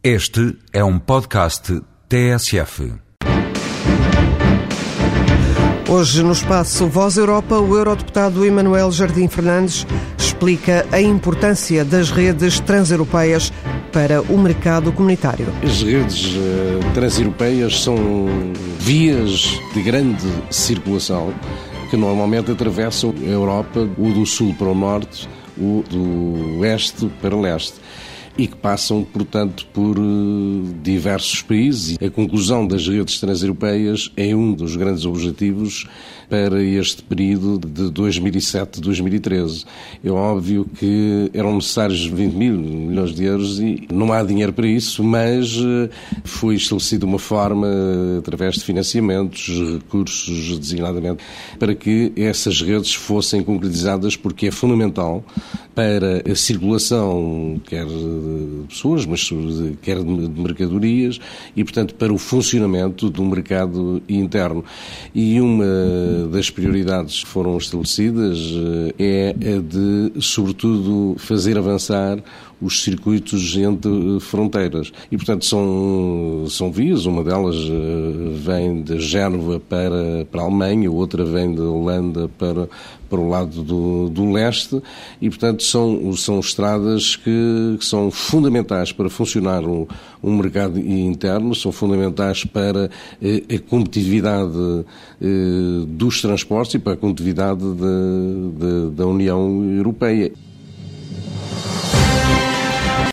Este é um podcast TSF. Hoje, no espaço Voz Europa, o eurodeputado Emanuel Jardim Fernandes explica a importância das redes transeuropeias para o mercado comunitário. As redes uh, transeuropeias são vias de grande circulação que normalmente atravessam a Europa, o do sul para o norte, o do oeste para o leste e que passam, portanto, por eh, diversos países. A conclusão das redes transeuropeias é um dos grandes objetivos para este período de 2007-2013. É óbvio que eram necessários 20 mil milhões de euros e não há dinheiro para isso, mas eh, foi estabelecida uma forma, através de financiamentos, recursos designadamente, para que essas redes fossem concretizadas, porque é fundamental para a circulação, quer pessoas, mas quer de mercadorias, e, portanto, para o funcionamento do mercado interno. E uma das prioridades que foram estabelecidas eh, é a de, sobretudo, fazer avançar os circuitos entre fronteiras. E, portanto, são, são vias, uma delas eh, vem de Génova para, para a Alemanha, outra vem da Holanda para, para o lado do, do leste, e, portanto, são, são estradas que, que são fundamentais para funcionar um, um mercado interno, são fundamentais para eh, a competitividade eh, dos transportes e para a competitividade de, de, da União Europeia.